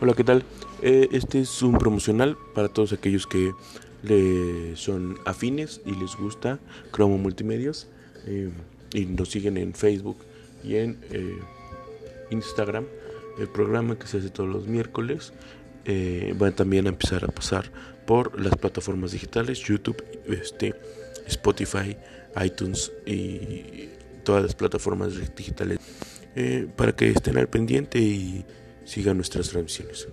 Hola, ¿qué tal? Eh, este es un promocional para todos aquellos que le son afines y les gusta Cromo Multimedios eh, y nos siguen en Facebook y en eh, Instagram. El programa que se hace todos los miércoles va también a empezar a pasar por las plataformas digitales, YouTube, este, Spotify, iTunes y todas las plataformas digitales para que estén al pendiente y sigan nuestras transmisiones.